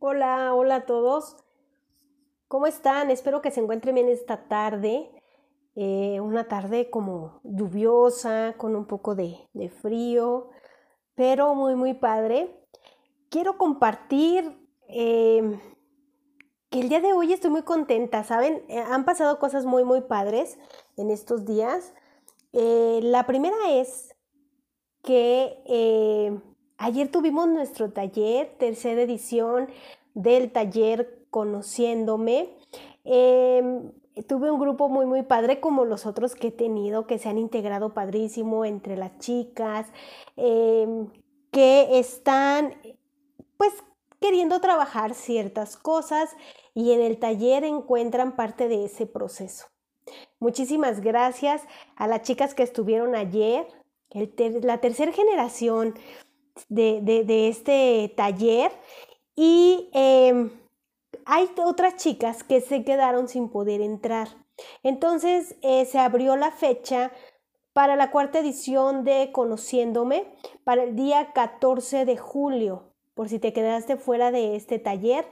Hola, hola a todos. ¿Cómo están? Espero que se encuentren bien esta tarde. Eh, una tarde como lluviosa, con un poco de, frío, pero muy, muy padre. Quiero compartir em, que el día de hoy estoy muy contenta, ¿saben? Eh, han pasado cosas muy, muy padres en estos días. Eh, la primera es que ayer tuvimos nuestro taller, tercera edición del taller Conociéndome. Em, tuve un grupo muy, muy padre como los otros que he tenido, que se han integrado padrísimo entre las chicas, em, que están pues queriendo trabajar ciertas cosas y en el taller encuentran parte de ese proceso. Muchísimas gracias a las chicas que estuvieron ayer, la tercera generación de, este taller y em, hay otras chicas que se quedaron sin poder entrar. Entonces eh, se abrió la fecha para la cuarta edición de Conociéndome para el día 14 de julio. Por si te quedaste fuera de este taller,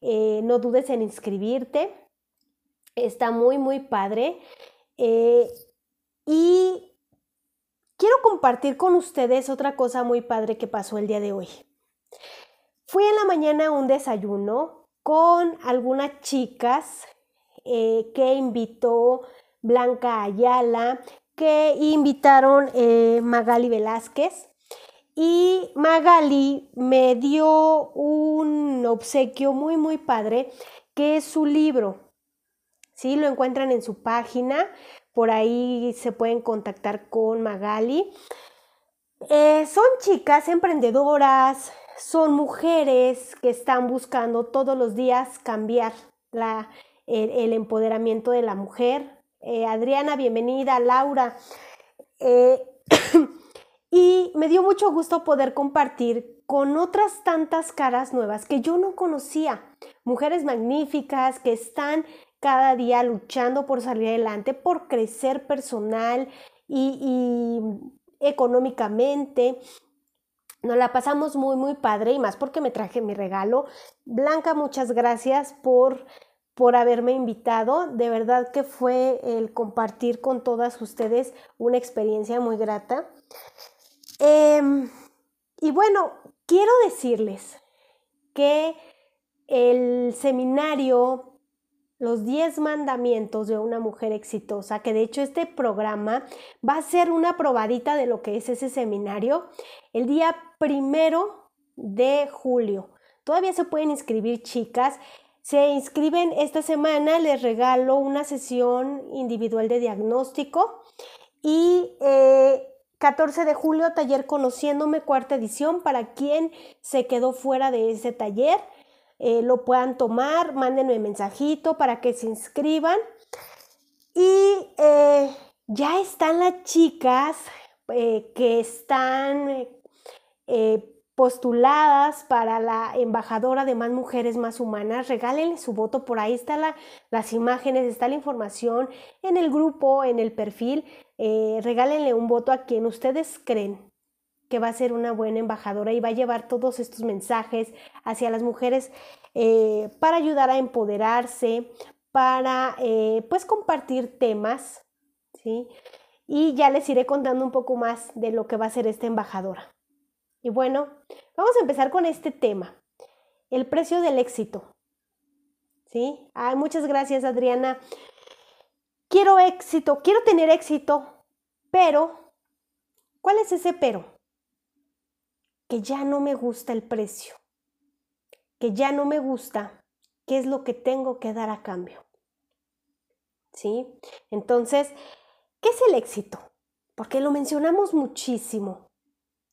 eh, no dudes en inscribirte. Está muy, muy padre. Eh, y quiero compartir con ustedes otra cosa muy padre que pasó el día de hoy. Fui en la mañana a un desayuno con algunas chicas eh, que invitó Blanca Ayala, que invitaron eh, Magali Velázquez. Y Magali me dio un obsequio muy, muy padre, que es su libro. ¿Sí? Lo encuentran en su página, por ahí se pueden contactar con Magali. Eh, son chicas emprendedoras, son mujeres que están buscando todos los días cambiar el, empoderamiento de la mujer. Eh, Adriana, bienvenida, Laura. Eh, y me dio mucho gusto poder compartir con otras tantas caras nuevas que yo no conocía. Mujeres magníficas que están cada día luchando por salir adelante, por crecer personal y económicamente, nos la pasamos muy, muy padre y más porque me traje mi regalo. Blanca, muchas gracias por, por haberme invitado. De verdad que fue el compartir con todas ustedes una experiencia muy grata. Em, y bueno, quiero decirles que el seminario los 10 mandamientos de una mujer exitosa, que de hecho este programa va a ser una probadita de lo que es ese seminario el día primero de julio. Todavía se pueden inscribir chicas. Se inscriben esta semana, les regalo una sesión individual de diagnóstico y 14 eh, de julio, taller Conociéndome, cuarta edición, para quien se quedó fuera de ese taller. Eh, lo puedan tomar, mándenme mensajito para que se inscriban. Y eh, ya están las chicas eh, que están postuladas para la embajadora de más mujeres más humanas. Regálenle su voto, por ahí están las imágenes, está la información en el grupo, en el perfil. regálenle un voto a quien ustedes creen que va a ser una buena embajadora y va a llevar todos estos mensajes hacia las mujeres eh, para ayudar a empoderarse, para eh, pues compartir temas, ¿sí? Y ya les iré contando un poco más de lo que va a ser esta embajadora. Y bueno, vamos a empezar con este tema, el precio del éxito. ¿Sí? Muchas gracias, Adriana. Quiero éxito, quiero tener éxito, pero, ¿cuál es ese pero? Que ya no me gusta el precio, que ya no me gusta qué es lo que tengo que dar a cambio. ¿Sí? Entonces, ¿qué es el éxito? Porque lo mencionamos muchísimo.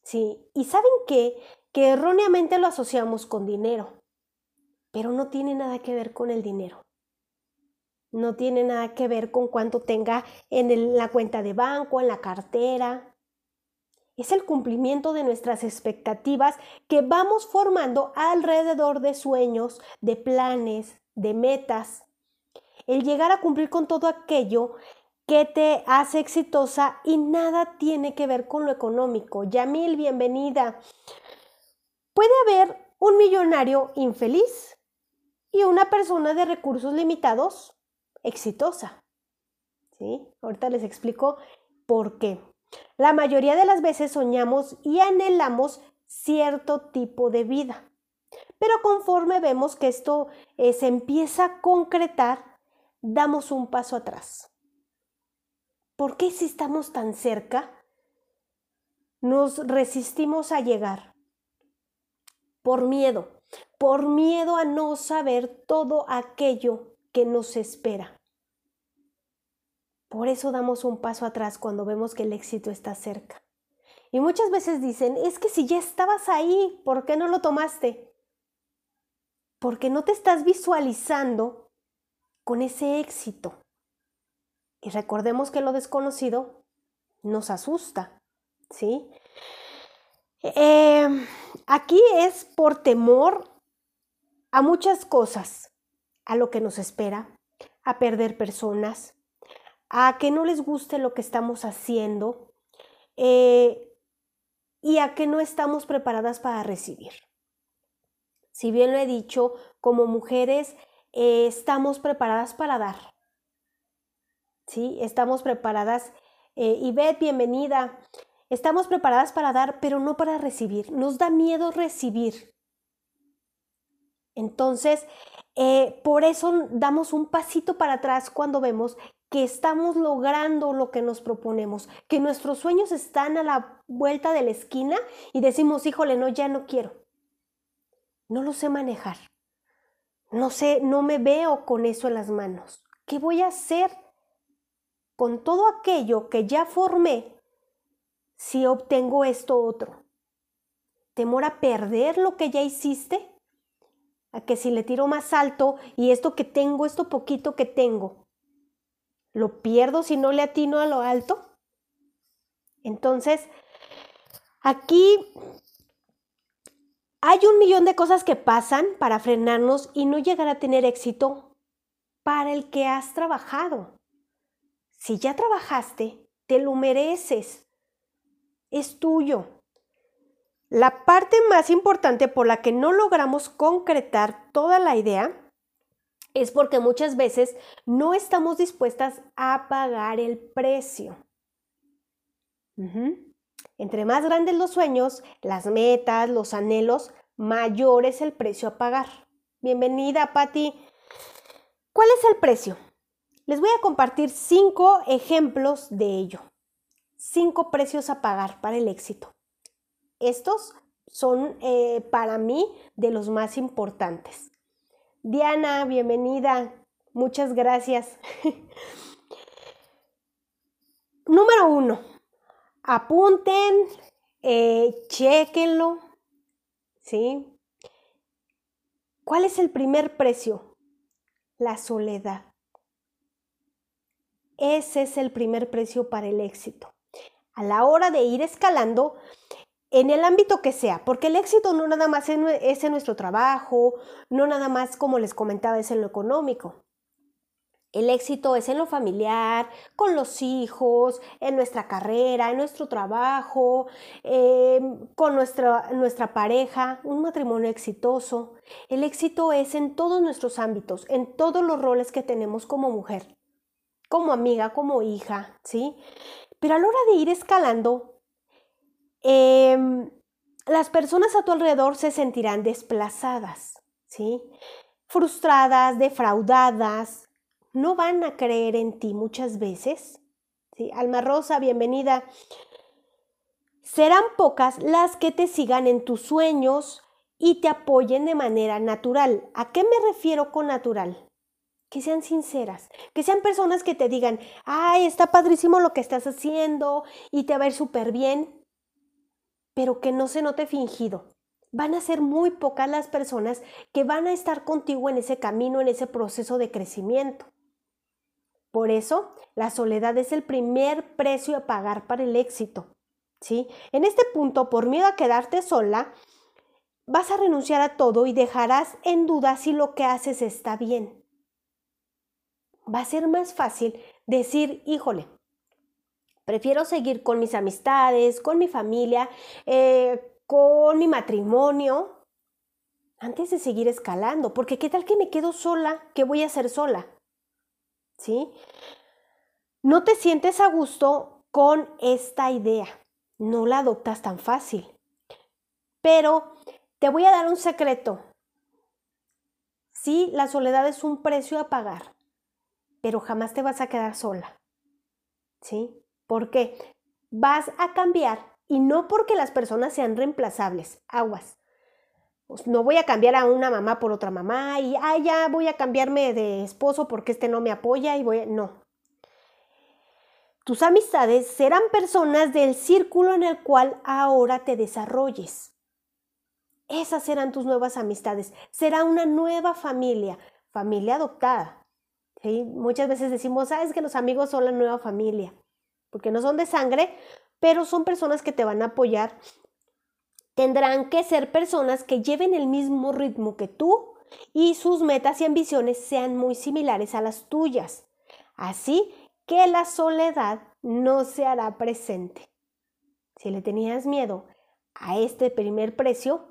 ¿Sí? Y saben qué? Que erróneamente lo asociamos con dinero, pero no tiene nada que ver con el dinero. No tiene nada que ver con cuánto tenga en la cuenta de banco, en la cartera, es el cumplimiento de nuestras expectativas que vamos formando alrededor de sueños, de planes, de metas. El llegar a cumplir con todo aquello que te hace exitosa y nada tiene que ver con lo económico. Yamil, bienvenida. Puede haber un millonario infeliz y una persona de recursos limitados exitosa. ¿Sí? Ahorita les explico por qué. La mayoría de las veces soñamos y anhelamos cierto tipo de vida. Pero conforme vemos que esto eh, se empieza a concretar, damos un paso atrás. ¿Por qué si estamos tan cerca, nos resistimos a llegar? Por miedo, por miedo a no saber todo aquello que nos espera. Por eso damos un paso atrás cuando vemos que el éxito está cerca. Y muchas veces dicen, es que si ya estabas ahí, ¿por qué no lo tomaste? Porque no te estás visualizando con ese éxito. Y recordemos que lo desconocido nos asusta, ¿sí? Em, aquí es por temor a muchas cosas, a lo que nos espera, a perder personas, a que no les guste lo que estamos haciendo eh, y a que no estamos preparadas para recibir. Si bien lo he dicho, como mujeres eh, estamos preparadas para dar, ¿sí? Estamos preparadas. Eh, Ivette, bienvenida. Estamos preparadas para dar, pero no para recibir. Nos da miedo recibir. Entonces, eh, por eso damos un pasito para atrás cuando vemos que estamos logrando lo que nos proponemos, que nuestros sueños están a la vuelta de la esquina y decimos, híjole, no, ya no quiero. No lo sé manejar. No sé, no me veo con eso en las manos. ¿Qué voy a hacer? con todo aquello que ya formé si obtengo esto otro? ¿Temor a perder lo que ya hiciste? ¿A que si le tiro más alto y esto que tengo, esto poquito que tengo, lo pierdo si no le atino a lo alto? Entonces, aquí hay un millón de cosas que pasan para frenarnos y no llegar a tener éxito para el que has trabajado. Si ya trabajaste, te lo mereces. Es tuyo. La parte más importante por la que no logramos concretar toda la idea es porque muchas veces no estamos dispuestas a pagar el precio. Entre más grandes los sueños, las metas, los anhelos, mayor es el precio a pagar. Bienvenida, Patti. ¿Cuál es el precio? Les voy a compartir cinco ejemplos de ello. Cinco precios a pagar para el éxito. Estos son eh, para mí de los más importantes. Diana, bienvenida. Muchas gracias. Número uno, apunten, eh, chequenlo. ¿Sí? ¿Cuál es el primer precio? La soledad. Ese es el primer precio para el éxito. A la hora de ir escalando, en el ámbito que sea, porque el éxito no nada más es en nuestro trabajo, no nada más como les comentaba es en lo económico. El éxito es en lo familiar, con los hijos, en nuestra carrera, en nuestro trabajo, em, con nuestra, nuestra pareja, un matrimonio exitoso. El éxito es en todos nuestros ámbitos, en todos los roles que tenemos como mujer como amiga, como hija, ¿sí? Pero a la hora de ir escalando, em, las personas a tu alrededor se sentirán desplazadas, ¿sí? Frustradas, defraudadas, no van a creer en ti muchas veces. Alma Rosa, bienvenida. Serán pocas las que te sigan en tus sueños y te apoyen de manera natural. ¿A qué me refiero con natural? que sean sinceras, que sean personas que te digan, ay, está padrísimo lo que estás haciendo y te va a ir súper bien, pero que no se note fingido. Van a ser muy pocas las personas que van a estar contigo en ese camino, en ese proceso de crecimiento. Por eso, la soledad es el primer precio a pagar para el éxito. ¿sí? En este punto, por miedo a quedarte sola, vas a renunciar a todo y dejarás en duda si lo que haces está bien va a ser más fácil decir, híjole, prefiero seguir con mis amistades, con mi familia, eh, con mi matrimonio, antes de seguir escalando, porque qué tal que me quedo sola, ¿qué voy a hacer sola? ¿Sí? No te sientes a gusto con esta idea, no la adoptas tan fácil. Pero te voy a dar un secreto. Sí, la soledad es un precio a pagar, pero jamás te vas a quedar sola. ¿Sí? ¿Por qué? Vas a cambiar y no porque las personas sean reemplazables, aguas. Pues, no voy a cambiar a una mamá por otra mamá y ah, ya voy a cambiarme de esposo porque este no me apoya y voy a... No. Tus amistades serán personas del círculo en el cual ahora te desarrolles. Esas serán tus nuevas amistades. Será una nueva familia, familia adoptada. Muchas veces decimos, ah, que los amigos son la nueva familia, porque no son de sangre, pero son personas que te van a apoyar. Tendrán que ser personas que lleven el mismo ritmo que tú y sus metas y ambiciones sean muy similares a las tuyas. Así que la soledad no se hará presente. Si le tenías miedo a este primer precio,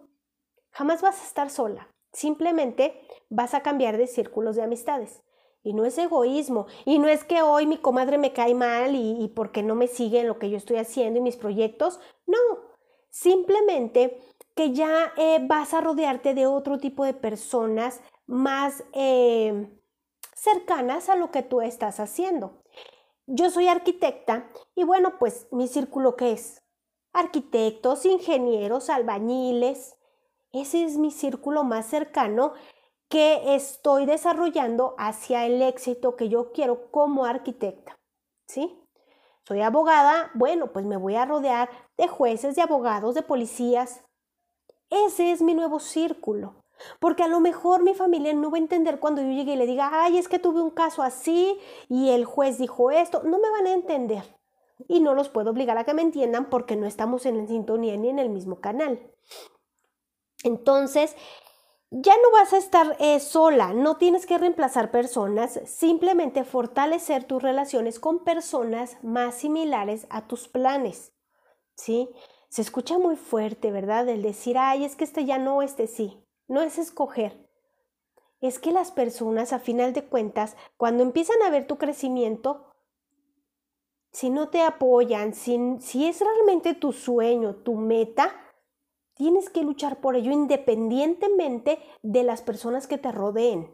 jamás vas a estar sola. Simplemente vas a cambiar de círculos de amistades. Y no es egoísmo. Y no es que hoy mi comadre me cae mal y, porque no me sigue en lo que yo estoy haciendo y mis proyectos. No. Simplemente que ya eh, vas a rodearte de otro tipo de personas más eh, cercanas a lo que tú estás haciendo. Yo soy arquitecta y bueno, pues mi círculo qué es? Arquitectos, ingenieros, albañiles. Ese es mi círculo más cercano que estoy desarrollando hacia el éxito que yo quiero como arquitecta. ¿Sí? Soy abogada, bueno, pues me voy a rodear de jueces, de abogados, de policías. Ese es mi nuevo círculo. Porque a lo mejor mi familia no va a entender cuando yo llegue y le diga, ay, es que tuve un caso así y el juez dijo esto. No me van a entender. Y no los puedo obligar a que me entiendan porque no estamos en sintonía ni en el mismo canal. Entonces, ya no vas a estar eh, sola, no tienes que reemplazar personas, simplemente fortalecer tus relaciones con personas más similares a tus planes. ¿Sí? Se escucha muy fuerte, ¿verdad? El decir, ay, es que este ya no, este sí. No es escoger. Es que las personas, a final de cuentas, cuando empiezan a ver tu crecimiento, si no te apoyan, si, si es realmente tu sueño, tu meta, Tienes que luchar por ello independientemente de las personas que te rodeen.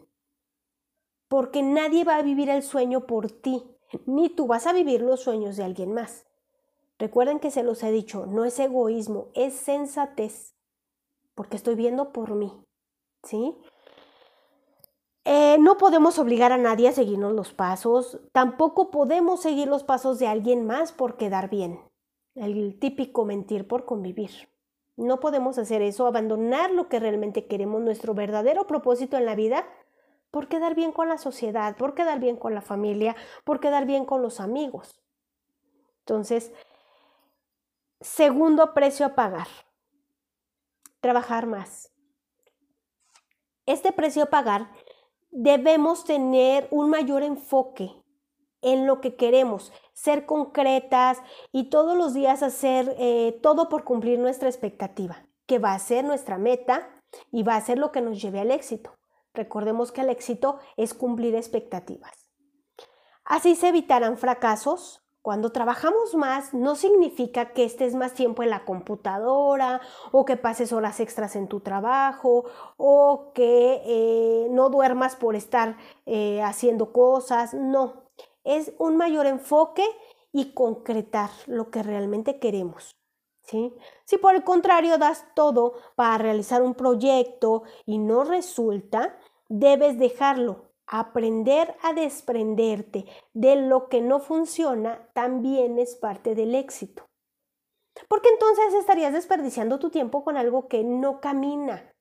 Porque nadie va a vivir el sueño por ti, ni tú vas a vivir los sueños de alguien más. Recuerden que se los he dicho, no es egoísmo, es sensatez, porque estoy viendo por mí. ¿Sí? Eh, no podemos obligar a nadie a seguirnos los pasos, tampoco podemos seguir los pasos de alguien más por quedar bien. El típico mentir por convivir. No podemos hacer eso, abandonar lo que realmente queremos, nuestro verdadero propósito en la vida, por quedar bien con la sociedad, por quedar bien con la familia, por quedar bien con los amigos. Entonces, segundo precio a pagar, trabajar más. Este precio a pagar debemos tener un mayor enfoque en lo que queremos, ser concretas y todos los días hacer eh, todo por cumplir nuestra expectativa, que va a ser nuestra meta y va a ser lo que nos lleve al éxito. Recordemos que el éxito es cumplir expectativas. Así se evitarán fracasos. Cuando trabajamos más no significa que estés más tiempo en la computadora o que pases horas extras en tu trabajo o que eh, no duermas por estar eh, haciendo cosas. No, es un mayor enfoque y concretar lo que realmente queremos. ¿sí? Si por el contrario das todo para realizar un proyecto y no resulta, debes dejarlo. Aprender a desprenderte de lo que no funciona también es parte del éxito. Porque entonces estarías desperdiciando tu tiempo con algo que no camina.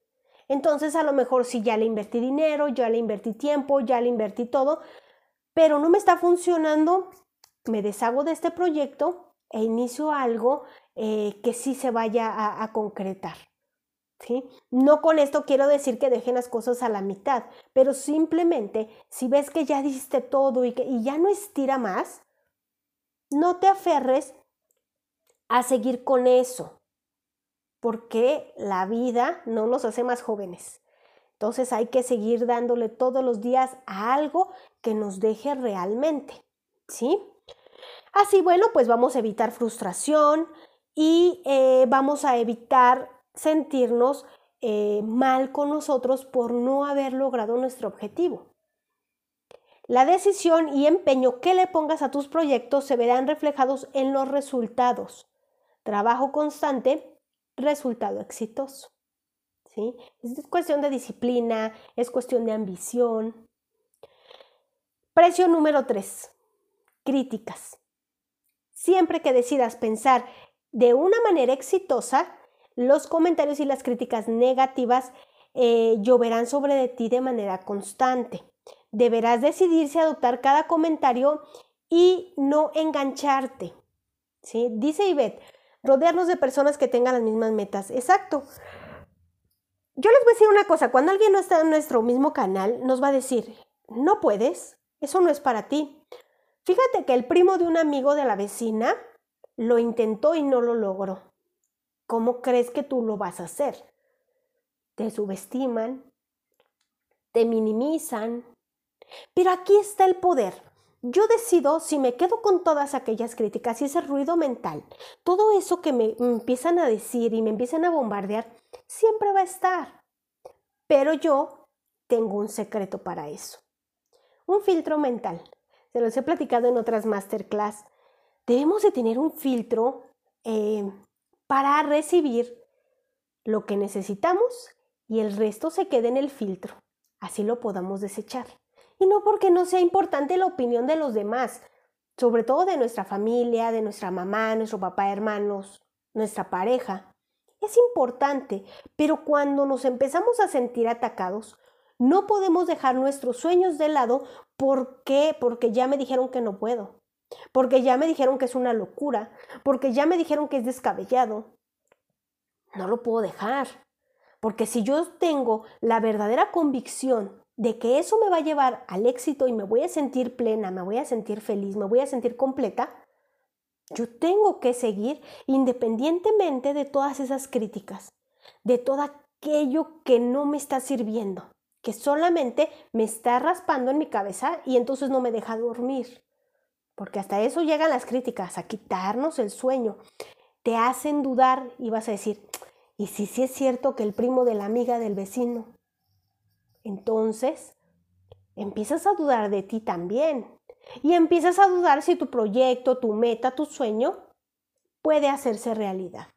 Entonces a lo mejor si ya le invertí dinero, ya le invertí tiempo, ya le invertí todo, pero no me está funcionando, me deshago de este proyecto e inicio algo eh, que sí se vaya a, concretar. ¿sí? No con esto quiero decir que dejen las cosas a la mitad, pero simplemente si ves que ya diste todo y que y ya no estira más, no te aferres a seguir con eso, porque la vida no nos hace más jóvenes. Entonces hay que seguir dándole todos los días a algo que nos deje realmente, ¿sí? Así, bueno, pues vamos a evitar frustración y eh, vamos a evitar sentirnos eh, mal con nosotros por no haber logrado nuestro objetivo. La decisión y empeño que le pongas a tus proyectos se verán reflejados en los resultados. Trabajo constante, resultado exitoso. Es cuestión de disciplina, es cuestión de ambición. Precio número 3. Críticas. Siempre que decidas pensar de una manera exitosa, los comentarios y las críticas negativas eh, lloverán sobre de ti de manera constante. Deberás decidirse a adoptar cada comentario y no engancharte. ¿sí? Dice Ivette, rodearnos de personas que tengan las mismas metas. Exacto. Yo les voy a decir una cosa, cuando alguien no está en nuestro mismo canal, nos va a decir, no puedes, eso no es para ti. Fíjate que el primo de un amigo de la vecina lo intentó y no lo logró. ¿Cómo crees que tú lo vas a hacer? Te subestiman, te minimizan. Pero aquí está el poder. Yo decido si me quedo con todas aquellas críticas y ese ruido mental, todo eso que me empiezan a decir y me empiezan a bombardear, siempre va a estar. Pero yo tengo un secreto para eso. Un filtro mental. Se los he platicado en otras masterclass. Debemos de tener un filtro eh, para recibir lo que necesitamos y el resto se quede en el filtro. Así lo podamos desechar. Y no porque no sea importante la opinión de los demás, sobre todo de nuestra familia, de nuestra mamá, nuestro papá, hermanos, nuestra pareja. Es importante, pero cuando nos empezamos a sentir atacados, no podemos dejar nuestros sueños de lado porque porque ya me dijeron que no puedo porque ya me dijeron que es una locura, porque ya me dijeron que es descabellado. No lo puedo dejar, porque si yo tengo la verdadera convicción de que eso me va a llevar al éxito y me voy a sentir plena, me voy a sentir feliz, me voy a sentir completa, yo tengo que seguir independientemente de todas esas críticas, de todo aquello que no me está sirviendo, que solamente me está raspando en mi cabeza y entonces no me deja dormir porque hasta eso llegan las críticas, a quitarnos el sueño. Te hacen dudar y vas a decir, ¿y si sí es cierto que el primo de la amiga del vecino? Entonces, empiezas a dudar de ti también. Y empiezas a dudar si tu proyecto, tu meta, tu sueño puede hacerse realidad.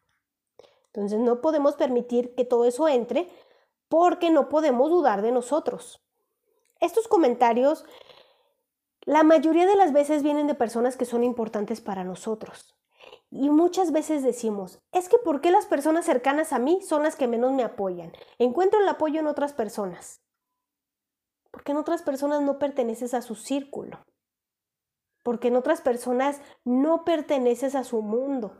Entonces no podemos permitir que todo eso entre porque no podemos dudar de nosotros. Estos comentarios la mayoría de las veces vienen de personas que son importantes para nosotros. Y muchas veces decimos, es que ¿por qué las personas cercanas a mí son las que menos me apoyan? Encuentro el apoyo en otras personas. Porque en otras personas no perteneces a su círculo. Porque en otras personas no perteneces a su mundo.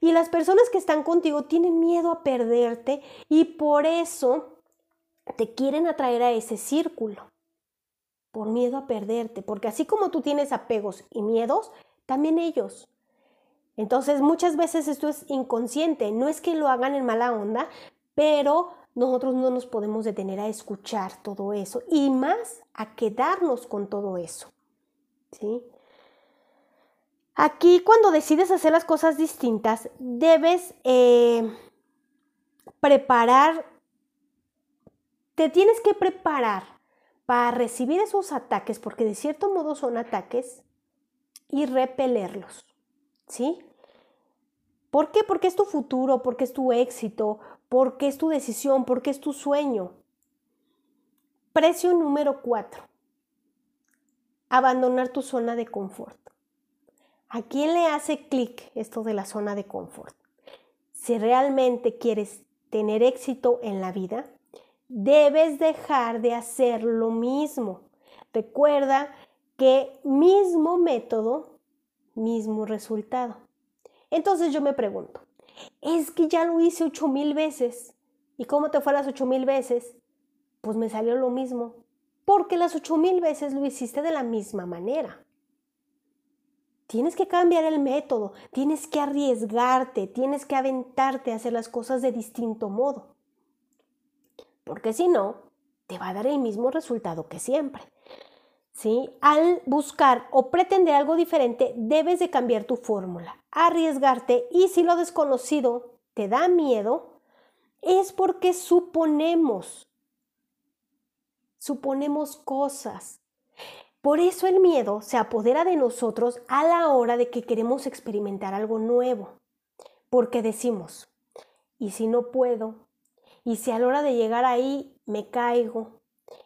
Y las personas que están contigo tienen miedo a perderte y por eso te quieren atraer a ese círculo por miedo a perderte, porque así como tú tienes apegos y miedos, también ellos. Entonces muchas veces esto es inconsciente, no es que lo hagan en mala onda, pero nosotros no nos podemos detener a escuchar todo eso y más a quedarnos con todo eso. ¿Sí? Aquí cuando decides hacer las cosas distintas, debes eh, preparar, te tienes que preparar para recibir esos ataques, porque de cierto modo son ataques, y repelerlos. ¿Sí? ¿Por qué? Porque es tu futuro, porque es tu éxito, porque es tu decisión, porque es tu sueño. Precio número cuatro. Abandonar tu zona de confort. ¿A quién le hace clic esto de la zona de confort? Si realmente quieres tener éxito en la vida, debes dejar de hacer lo mismo. Recuerda que mismo método, mismo resultado. Entonces yo me pregunto, es que ya lo hice ocho mil veces. ¿Y cómo te fue las ocho mil veces? Pues me salió lo mismo. Porque las ocho mil veces lo hiciste de la misma manera. Tienes que cambiar el método, tienes que arriesgarte, tienes que aventarte a hacer las cosas de distinto modo. porque si no, te va a dar el mismo resultado que siempre. ¿Sí? Al buscar o pretender algo diferente, debes de cambiar tu fórmula, arriesgarte y si lo desconocido te da miedo, es porque suponemos, suponemos cosas. Por eso el miedo se apodera de nosotros a la hora de que queremos experimentar algo nuevo, porque decimos, ¿y si no puedo? ¿Y si a la hora de llegar ahí me caigo?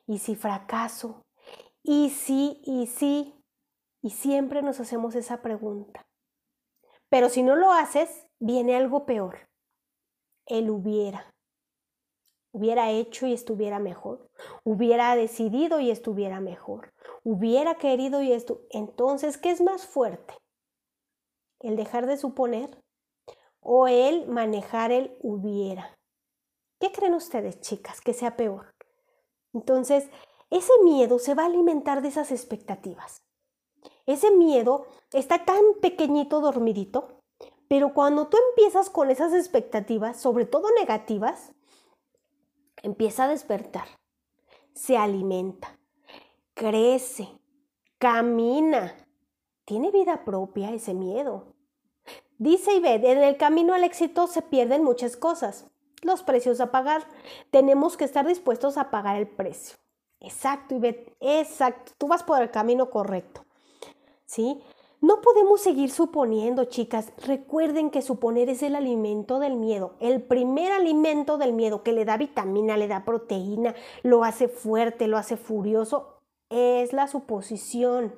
¿Y si fracaso? ¿Y si, y si? Y siempre nos hacemos esa pregunta. Pero si no lo haces, viene algo peor. El hubiera. Hubiera hecho y estuviera mejor. Hubiera decidido y estuviera mejor. Hubiera querido y esto. Entonces, ¿qué es más fuerte? ¿El dejar de suponer o el manejar el hubiera? ¿Qué creen ustedes, chicas, que sea peor? Entonces, ese miedo se va a alimentar de esas expectativas. Ese miedo está tan pequeñito, dormidito, pero cuando tú empiezas con esas expectativas, sobre todo negativas, empieza a despertar, se alimenta, crece, camina, tiene vida propia ese miedo. Dice Ivette, en el camino al éxito se pierden muchas cosas, los precios a pagar. Tenemos que estar dispuestos a pagar el precio. Exacto, Ivette, exacto. Tú vas por el camino correcto. ¿Sí? No podemos seguir suponiendo, chicas. Recuerden que suponer es el alimento del miedo, el primer alimento del miedo que le da vitamina, le da proteína, lo hace fuerte, lo hace furioso, es la suposición.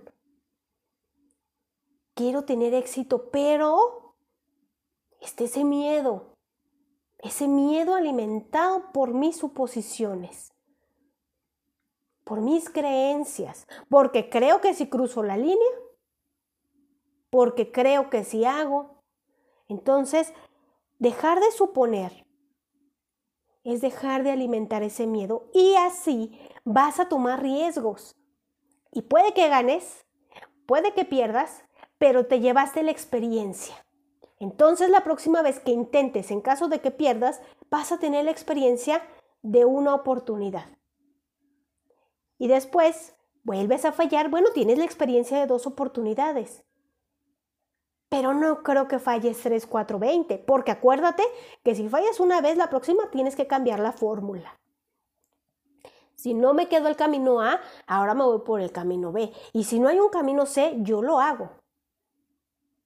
Quiero tener éxito, pero este ese miedo ese miedo alimentado por mis suposiciones, por mis creencias, porque creo que si cruzo la línea, porque creo que si hago. Entonces, dejar de suponer es dejar de alimentar ese miedo y así vas a tomar riesgos. Y puede que ganes, puede que pierdas, pero te llevaste la experiencia. Entonces la próxima vez que intentes, en caso de que pierdas, vas a tener la experiencia de una oportunidad. Y después vuelves a fallar, bueno, tienes la experiencia de dos oportunidades. Pero no creo que falles 3, 4, 20, porque acuérdate que si fallas una vez, la próxima tienes que cambiar la fórmula. Si no me quedo el camino A, ahora me voy por el camino B. Y si no hay un camino C, yo lo hago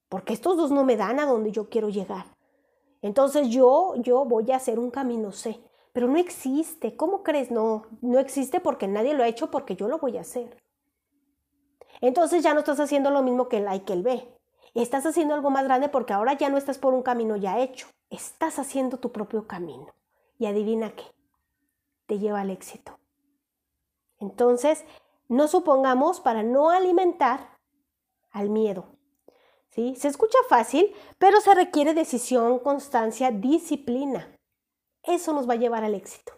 porque estos dos no me dan a donde yo quiero llegar. Entonces yo, yo voy a hacer un camino C, pero no existe. ¿Cómo crees? No, no existe porque nadie lo ha hecho porque yo lo voy a hacer. Entonces ya no estás haciendo lo mismo que el A y que el B. Estás haciendo algo más grande porque ahora ya no estás por un camino ya hecho. Estás haciendo tu propio camino. Y adivina qué, te lleva al éxito. Entonces, no supongamos para no alimentar al miedo, se escucha fácil, pero se requiere decisión, constancia, disciplina. Eso nos va a llevar al éxito.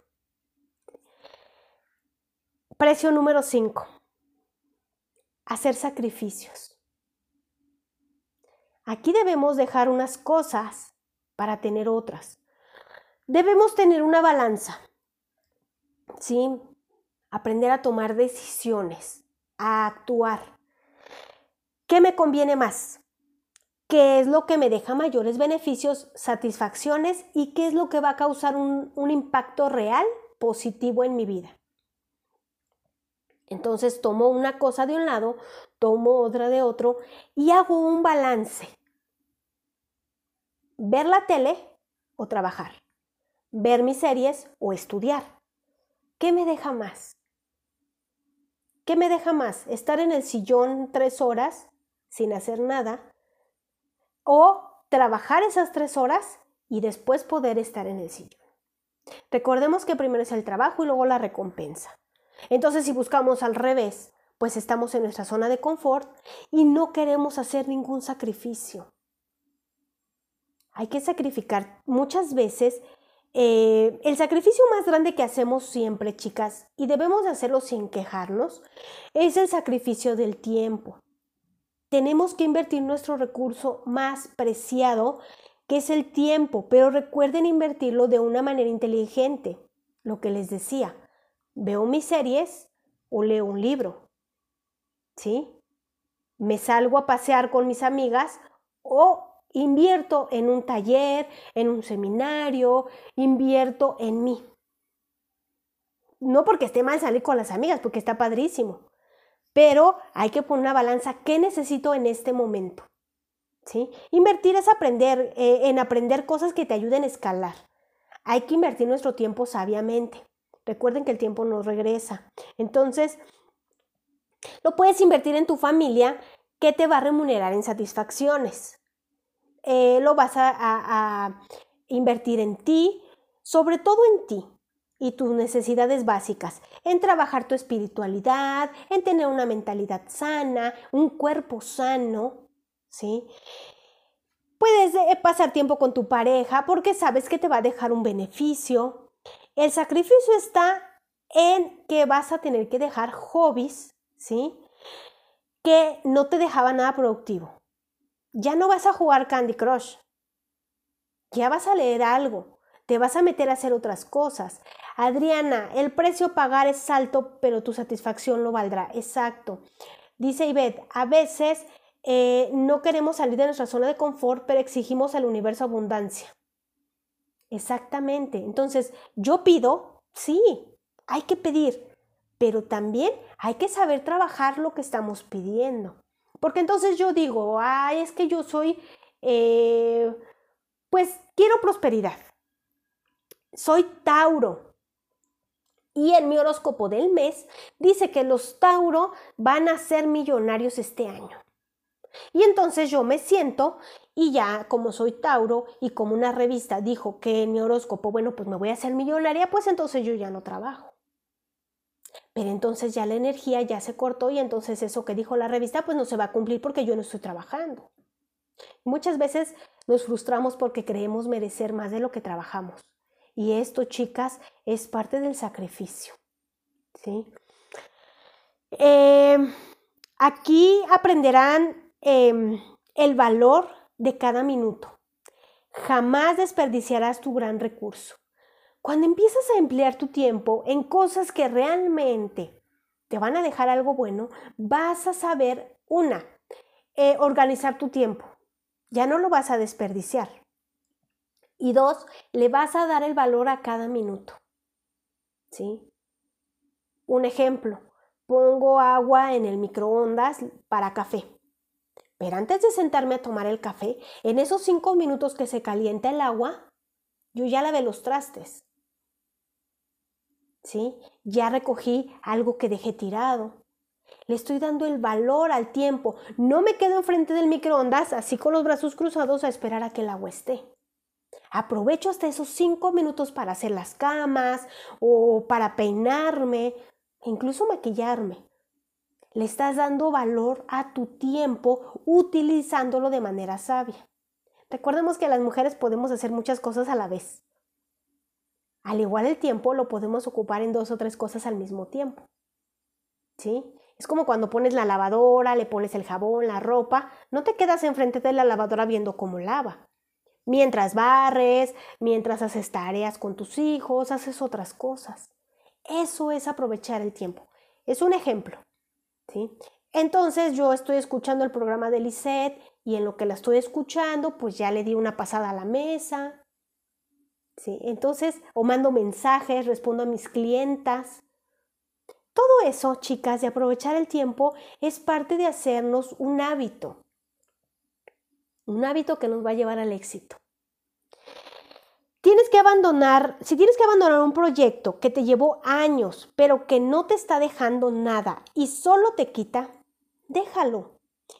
Precio número 5. Hacer sacrificios. Aquí debemos dejar unas cosas para tener otras. Debemos tener una balanza. ¿Sí? Aprender a tomar decisiones, a actuar. ¿Qué me conviene más? qué es lo que me deja mayores beneficios, satisfacciones y qué es lo que va a causar un, impacto real positivo en mi vida. Entonces tomo una cosa de un lado, tomo otra de otro y hago un balance. Ver la tele o trabajar. Ver mis series o estudiar. ¿Qué me deja más? ¿Qué me deja más? ¿Estar en el sillón tres horas sin hacer nada? o trabajar esas tres horas y después poder estar en el sillón. Recordemos que primero es el trabajo y luego la recompensa. Entonces, si buscamos al revés, pues estamos en nuestra zona de confort y no queremos hacer ningún sacrificio. Hay que sacrificar muchas veces. Eh, el sacrificio más grande que hacemos siempre, chicas, y debemos de hacerlo sin quejarnos, es el sacrificio del tiempo tenemos que invertir nuestro recurso más preciado, que es el tiempo, pero recuerden invertirlo de una manera inteligente. lo que les decía, veo mis series o leo un libro. ¿Sí? Me salgo a pasear con mis amigas o invierto en un taller, en un seminario, invierto en mí. No porque esté mal salir con las amigas, porque está padrísimo, pero hay que poner una balanza, ¿qué necesito en este momento? ¿Sí? Invertir es aprender, eh, en aprender cosas que te ayuden a escalar. Hay que invertir nuestro tiempo sabiamente. Recuerden que el tiempo nos regresa. Entonces, lo puedes invertir en tu familia que te va a remunerar en satisfacciones. Eh, lo vas a, invertir en ti, sobre todo en ti y tus necesidades básicas, en trabajar tu espiritualidad, en tener una mentalidad sana, un cuerpo sano, ¿sí? Puedes eh, pasar tiempo con tu pareja porque sabes que te va a dejar un beneficio. El sacrificio está en que vas a tener que dejar hobbies, ¿sí? Que no te dejaban nada productivo ya no vas a jugar Candy Crush. Ya vas a leer algo. Te vas a meter a hacer otras cosas. Adriana, el precio a pagar es alto, pero tu satisfacción lo valdrá. Exacto. Dice Ivette, a veces eh, no queremos salir de nuestra zona de confort, pero exigimos al universo abundancia. Exactamente. Entonces, yo pido, sí, hay que pedir, pero también hay que saber trabajar lo que estamos pidiendo. Porque entonces yo digo, ay, es que yo soy, eh, pues quiero prosperidad. Soy Tauro. Y en mi horóscopo del mes dice que los Tauro van a ser millonarios este año. Y entonces yo me siento y ya como soy Tauro y como una revista dijo que en mi horóscopo, bueno, pues me voy a hacer millonaria, pues entonces yo ya no trabajo. Pero entonces ya la energía ya se cortó y entonces eso que dijo la revista pues no se va a cumplir porque yo no estoy trabajando. Muchas veces nos frustramos porque creemos merecer más de lo que trabajamos. Y esto, chicas, es parte del sacrificio. ¿sí? Em, aquí aprenderán em, el valor de cada minuto. Jamás desperdiciarás tu gran recurso. Cuando empiezas a emplear tu tiempo en cosas que realmente te van a dejar algo bueno, vas a saber, una, eh, organizar tu tiempo. Ya no lo vas a desperdiciar. Y dos, le vas a dar el valor a cada minuto. ¿Sí? Un ejemplo, pongo agua en el microondas para café. Pero antes de sentarme a tomar el café, en esos cinco minutos que se calienta el agua, yo ya lavé los trastes. ¿Sí? Ya recogí algo que dejé tirado. Le estoy dando el valor al tiempo. No me quedo enfrente del microondas así con los brazos cruzados a esperar a que el agua esté. Aprovecho hasta esos cinco minutos para hacer las camas o para peinarme, incluso maquillarme. Le estás dando valor a tu tiempo utilizándolo de manera sabia. Recordemos que las mujeres podemos hacer muchas cosas a la vez. Al igual el tiempo lo podemos ocupar en dos o tres cosas al mismo tiempo. ¿Sí? Es como cuando pones la lavadora, le pones el jabón, la ropa, no te quedas enfrente de la lavadora viendo cómo lava. Mientras barres, mientras haces tareas con tus hijos, haces otras cosas. Eso es aprovechar el tiempo. Es un ejemplo. ¿sí? Entonces yo estoy escuchando el programa de Lisette y en lo que la estoy escuchando, pues ya le di una pasada a la mesa, entonces, o mando mensajes, respondo a mis clientas. Todo eso, chicas, de aprovechar el tiempo es parte de hacernos un hábito. Un hábito que nos va a llevar al éxito. Tienes que abandonar, si tienes que abandonar un proyecto que te llevó años, pero que no te está dejando nada y solo te quita, déjalo.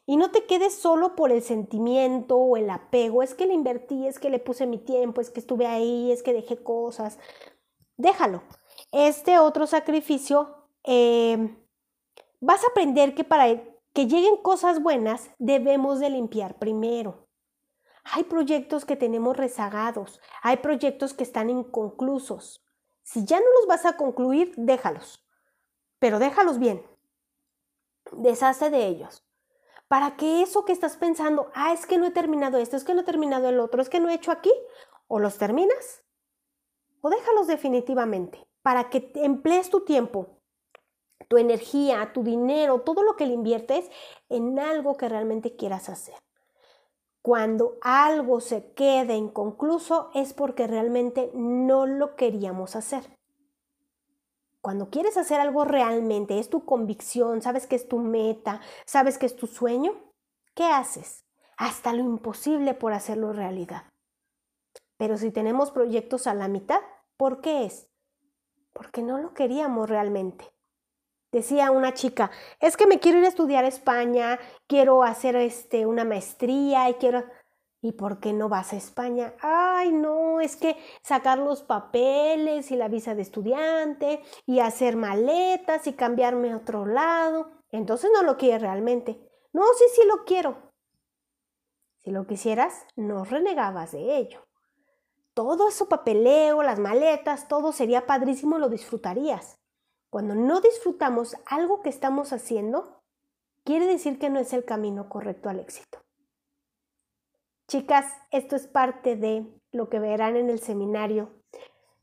Y no te quedes solo por el sentimiento o el apego, es que le invertí, es que le puse mi tiempo, es que estuve ahí, es que dejé cosas. Déjalo. Este otro sacrificio, em, vas a aprender que para que lleguen cosas buenas debemos de limpiar primero. Hay proyectos que tenemos rezagados, hay proyectos que están inconclusos. Si ya no los vas a concluir, déjalos. Pero déjalos bien. Deshazte de ellos para que eso que estás pensando, ah, es que no he terminado esto, es que no he terminado el otro, es que no he hecho aquí, o los terminas o déjalos definitivamente. para que emplees tu tiempo, tu energía, tu dinero, todo lo que le inviertes en algo que realmente quieras hacer. Cuando algo se queda inconcluso es porque realmente no lo queríamos hacer. Cuando quieres hacer algo realmente, es tu convicción, sabes que es tu meta, sabes que es tu sueño, ¿qué haces? Hasta lo imposible por hacerlo realidad. Pero si tenemos proyectos a la mitad, ¿por qué es? Porque no lo queríamos realmente. Decía una chica, es que me quiero ir a estudiar a España, quiero hacer este, una maestría y quiero... ¿Y por qué no vas a España? Ay, no, es que sacar los papeles y la visa de estudiante y hacer maletas y cambiarme a otro lado. Entonces no lo quieres realmente. No, sí, sí lo quiero. Si lo quisieras, no renegabas de ello. Todo eso papeleo, las maletas, todo sería padrísimo, lo disfrutarías. Cuando no disfrutamos algo que estamos haciendo, quiere decir que no es el camino correcto al éxito. Chicas, esto es parte de lo que verán en el seminario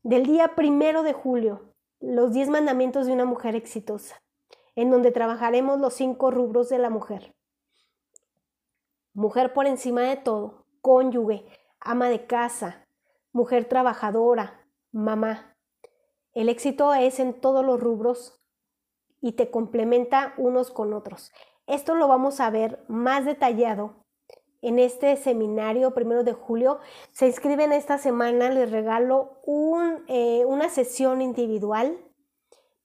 del día primero de julio, los 10 mandamientos de una mujer exitosa, en donde trabajaremos los cinco rubros de la mujer. Mujer por encima de todo, cónyuge, ama de casa, mujer trabajadora, mamá, el éxito es en todos los rubros y te complementa unos con otros. Esto lo vamos a ver más detallado en este seminario primero de julio. Se inscriben esta semana, les regalo eh, una sesión individual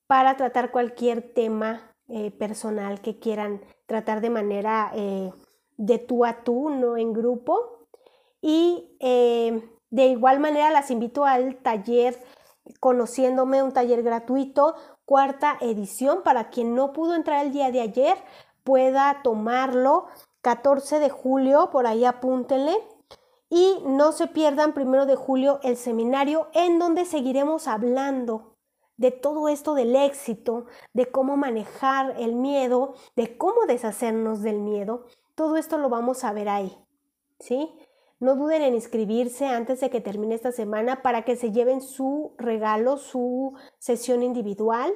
para tratar cualquier tema eh, personal que quieran tratar de manera eh, de tú a tú, no en grupo. Y de igual manera las invito al taller Conociéndome, un taller gratuito, cuarta edición, para quien no pudo entrar el día de ayer, pueda tomarlo. 14 de julio, por ahí apúntenle. Y no se pierdan primero de julio el seminario en donde seguiremos hablando de todo esto del éxito, de cómo manejar el miedo, de cómo deshacernos del miedo. Todo esto lo vamos a ver ahí. ¿Sí? No duden en inscribirse antes de que termine esta semana para que se lleven su regalo, su sesión individual.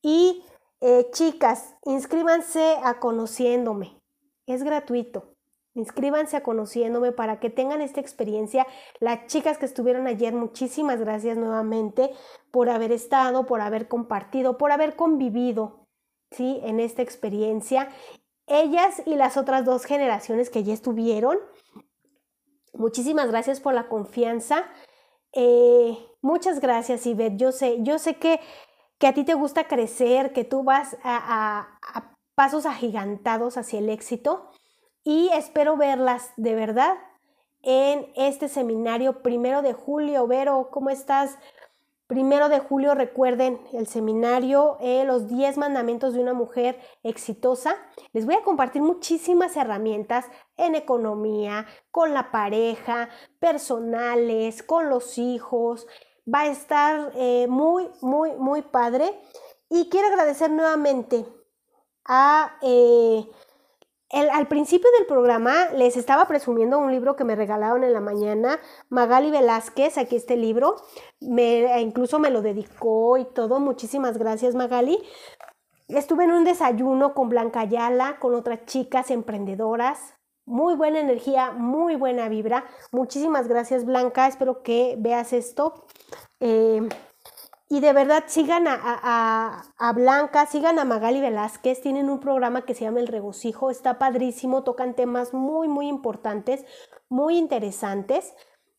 Y eh, chicas, inscríbanse a Conociéndome. Es gratuito. Inscríbanse a Conociéndome para que tengan esta experiencia. Las chicas que estuvieron ayer, muchísimas gracias nuevamente por haber estado, por haber compartido, por haber convivido ¿sí? en esta experiencia. Ellas y las otras dos generaciones que ya estuvieron Muchísimas gracias por la confianza. Eh, muchas gracias, Ivette. Yo sé, yo sé que, que, a ti te gusta crecer, que tú vas a, a pasos agigantados hacia el éxito y espero verlas de verdad en este seminario primero de julio. Vero, ¿cómo estás? Primero de julio, recuerden el seminario, eh, los 10 mandamientos de una mujer exitosa. Les voy a compartir muchísimas herramientas en economía, con la pareja, personales, con los hijos. Va a estar eh, muy, muy, muy padre. Y quiero agradecer nuevamente eh, al principio del programa les estaba presumiendo un libro que me regalaron en la mañana, Magali Velázquez, aquí este libro, me, incluso me lo dedicó y todo, muchísimas gracias Magali. Estuve en un desayuno con Blanca Ayala, con otras chicas emprendedoras, muy buena energía, muy buena vibra. Muchísimas gracias Blanca, espero que veas esto. Eh, y de verdad sigan a, Blanca, sigan a Magali Velázquez, tienen un programa que se llama El Regocijo, está padrísimo, tocan temas muy, muy importantes, muy interesantes.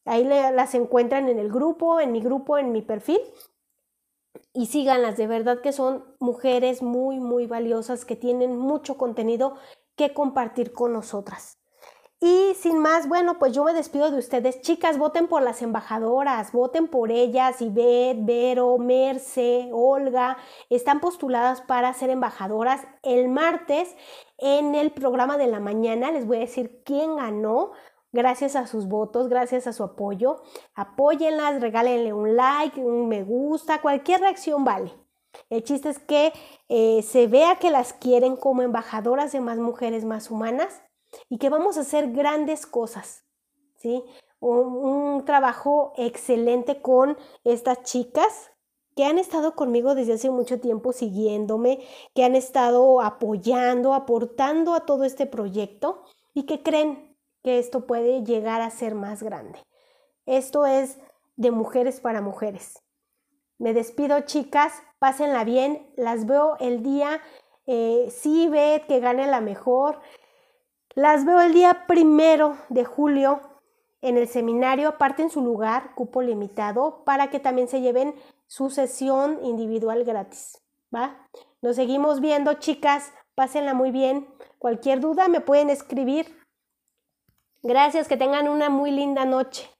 Ahí las encuentran en el grupo, en mi grupo, en mi perfil. Y síganlas, de verdad que son mujeres muy, muy valiosas que tienen mucho contenido que compartir con nosotras. Y sin más, bueno, pues yo me despido de ustedes. Chicas, voten por las embajadoras, voten por ellas, Ivette, Vero, Merce, Olga, están postuladas para ser embajadoras. El martes, en el programa de la mañana, les voy a decir quién ganó. Gracias a sus votos, gracias a su apoyo. Apóyenlas, regálenle un like, un me gusta, cualquier reacción vale. El chiste es que eh, se vea que las quieren como embajadoras de más mujeres más humanas y que vamos a hacer grandes cosas, ¿sí? Un, trabajo excelente con estas chicas que han estado conmigo desde hace mucho tiempo siguiéndome, que han estado apoyando, aportando a todo este proyecto y que creen que esto puede llegar a ser más grande. Esto es de mujeres para mujeres. Me despido chicas, pásenla bien, las veo el día, eh, sí, ve que gane la mejor. Las veo el día primero de julio en el seminario, aparte en su lugar, cupo limitado, para que también se lleven su sesión individual gratis. ¿Va? Nos seguimos viendo, chicas. Pásenla muy bien. Cualquier duda me pueden escribir. Gracias, que tengan una muy linda noche.